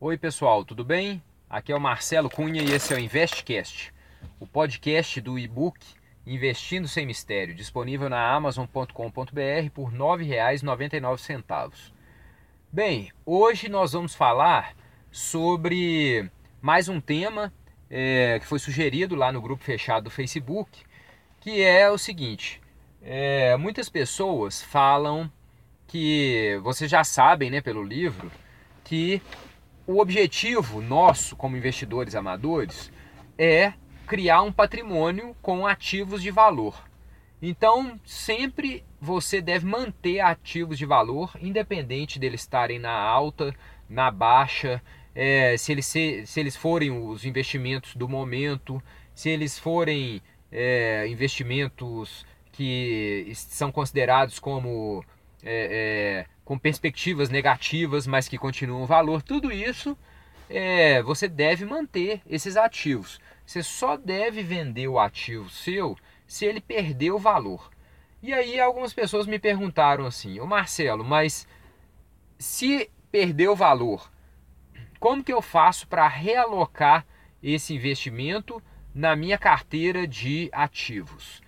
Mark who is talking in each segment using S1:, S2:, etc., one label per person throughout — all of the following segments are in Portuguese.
S1: Oi, pessoal, tudo bem? Aqui é o Marcelo Cunha e esse é o Investcast, o podcast do e-book Investindo Sem Mistério, disponível na amazon.com.br por R$ 9,99. Bem, hoje nós vamos falar sobre mais um tema é, que foi sugerido lá no grupo fechado do Facebook, que é o seguinte: é, muitas pessoas falam que vocês já sabem, né, pelo livro, que o objetivo nosso como investidores amadores é criar um patrimônio com ativos de valor. Então, sempre você deve manter ativos de valor, independente deles estarem na alta, na baixa, é, se, eles, se, se eles forem os investimentos do momento, se eles forem é, investimentos que são considerados como é, é com perspectivas negativas, mas que continuam valor, tudo isso é, você deve manter esses ativos. Você só deve vender o ativo seu se ele perder o valor. E aí algumas pessoas me perguntaram assim, ô Marcelo, mas se perder o valor, como que eu faço para realocar esse investimento na minha carteira de ativos?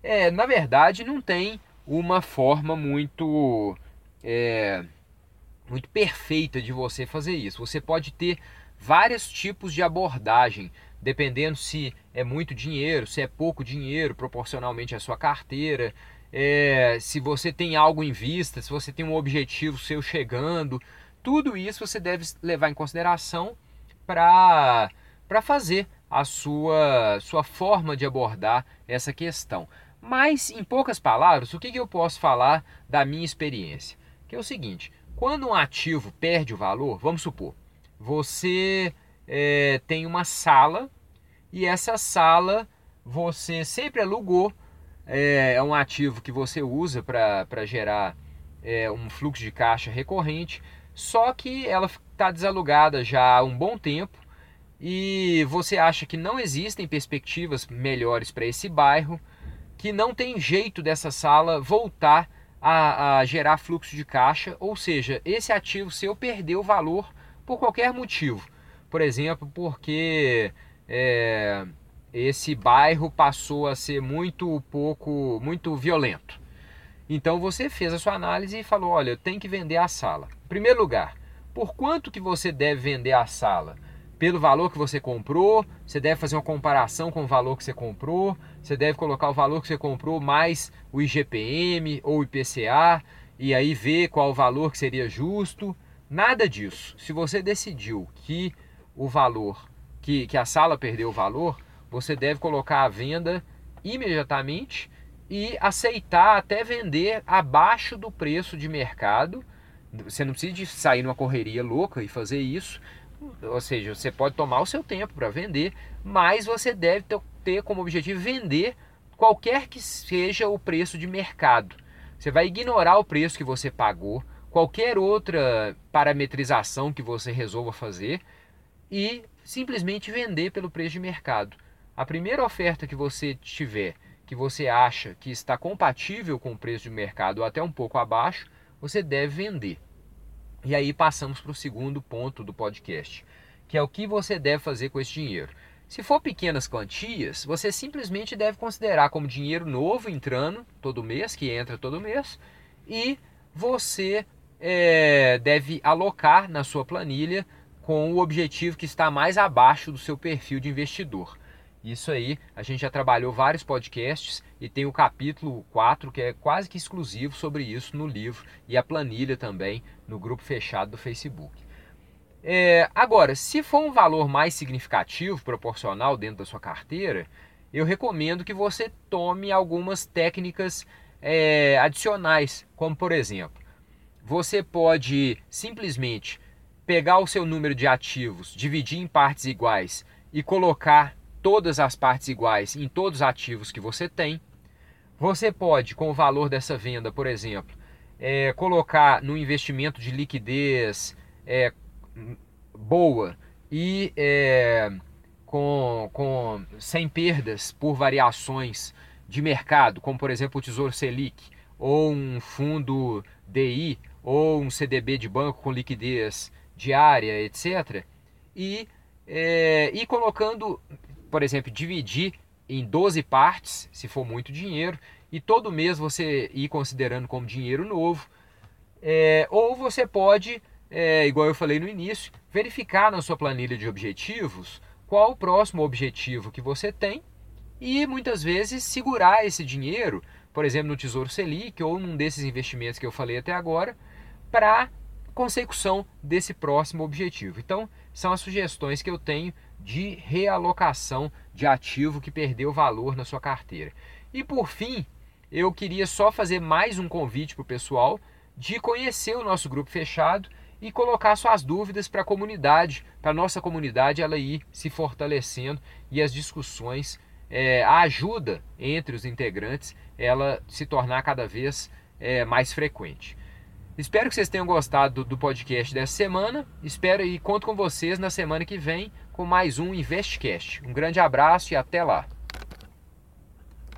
S1: É, na verdade, não tem uma forma muito é, muito perfeita de você fazer isso. Você pode ter vários tipos de abordagem, dependendo se é muito dinheiro, se é pouco dinheiro, proporcionalmente à sua carteira, é, se você tem algo em vista, se você tem um objetivo seu chegando, tudo isso você deve levar em consideração para fazer a sua, sua forma de abordar essa questão. Mas, em poucas palavras, o que, que eu posso falar da minha experiência? Que é o seguinte: quando um ativo perde o valor, vamos supor, você é, tem uma sala e essa sala você sempre alugou, é, é um ativo que você usa para gerar é, um fluxo de caixa recorrente, só que ela está desalugada já há um bom tempo e você acha que não existem perspectivas melhores para esse bairro, que não tem jeito dessa sala voltar a, a gerar fluxo de caixa, ou seja, esse ativo seu perdeu valor por qualquer motivo. Por exemplo, porque é, esse bairro passou a ser muito pouco, muito violento. Então você fez a sua análise e falou, olha, eu tenho que vender a sala. Em primeiro lugar, por quanto que você deve vender a sala? Pelo valor que você comprou, você deve fazer uma comparação com o valor que você comprou, você deve colocar o valor que você comprou mais o IGPM ou o IPCA e aí ver qual o valor que seria justo. Nada disso. Se você decidiu que o valor, que, que a sala perdeu o valor, você deve colocar a venda imediatamente e aceitar até vender abaixo do preço de mercado. Você não precisa sair numa correria louca e fazer isso, ou seja, você pode tomar o seu tempo para vender, mas você deve ter como objetivo vender qualquer que seja o preço de mercado. Você vai ignorar o preço que você pagou, qualquer outra parametrização que você resolva fazer e simplesmente vender pelo preço de mercado. A primeira oferta que você tiver, que você acha que está compatível com o preço de mercado ou até um pouco abaixo, você deve vender. E aí passamos para o segundo ponto do podcast, que é o que você deve fazer com esse dinheiro. Se for pequenas quantias, você simplesmente deve considerar como dinheiro novo entrando todo mês, que entra todo mês, e você é, deve alocar na sua planilha com o objetivo que está mais abaixo do seu perfil de investidor. Isso aí, a gente já trabalhou vários podcasts e tem o capítulo 4 que é quase que exclusivo sobre isso no livro e a planilha também no grupo fechado do Facebook. É, agora, se for um valor mais significativo, proporcional dentro da sua carteira, eu recomendo que você tome algumas técnicas é, adicionais, como por exemplo, você pode simplesmente pegar o seu número de ativos, dividir em partes iguais e colocar todas as partes iguais em todos os ativos que você tem. Você pode, com o valor dessa venda, por exemplo, é, colocar no investimento de liquidez é, boa e é, com, com, sem perdas por variações de mercado, como por exemplo o Tesouro Selic, ou um fundo DI, ou um CDB de banco com liquidez diária, etc. E, é, e colocando, por exemplo, dividir em 12 partes, se for muito dinheiro, e todo mês você ir considerando como dinheiro novo. É, ou você pode, é, igual eu falei no início, verificar na sua planilha de objetivos qual o próximo objetivo que você tem e muitas vezes segurar esse dinheiro, por exemplo, no Tesouro Selic ou num desses investimentos que eu falei até agora, para consecução desse próximo objetivo. Então, são as sugestões que eu tenho de realocação de ativo que perdeu valor na sua carteira. E por fim, eu queria só fazer mais um convite para o pessoal de conhecer o nosso grupo fechado e colocar suas dúvidas para a comunidade, para a nossa comunidade ela ir se fortalecendo e as discussões, é, a ajuda entre os integrantes, ela se tornar cada vez é, mais frequente. Espero que vocês tenham gostado do, podcast dessa semana. Espero e conto com vocês na semana que vem com mais um InvestCast. Um grande abraço e até lá.